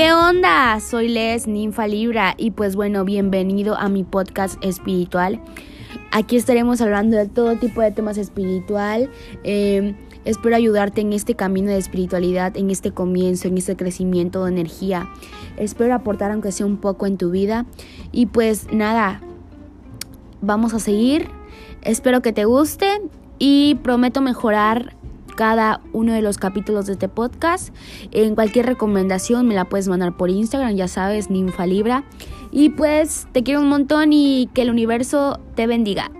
¿Qué onda? Soy Les Ninfa Libra y pues bueno, bienvenido a mi podcast espiritual. Aquí estaremos hablando de todo tipo de temas espiritual. Em, espero ayudarte en este camino de espiritualidad, en este comienzo, en este crecimiento de energía. Espero aportar aunque sea un poco en tu vida. Y pues nada, vamos a seguir. Espero que te guste y prometo mejorar cada uno de los capítulos de este podcast. En cualquier recomendación me la puedes mandar por Instagram, ya sabes, Ninfa Libra. Y pues te quiero un montón y que el universo te bendiga.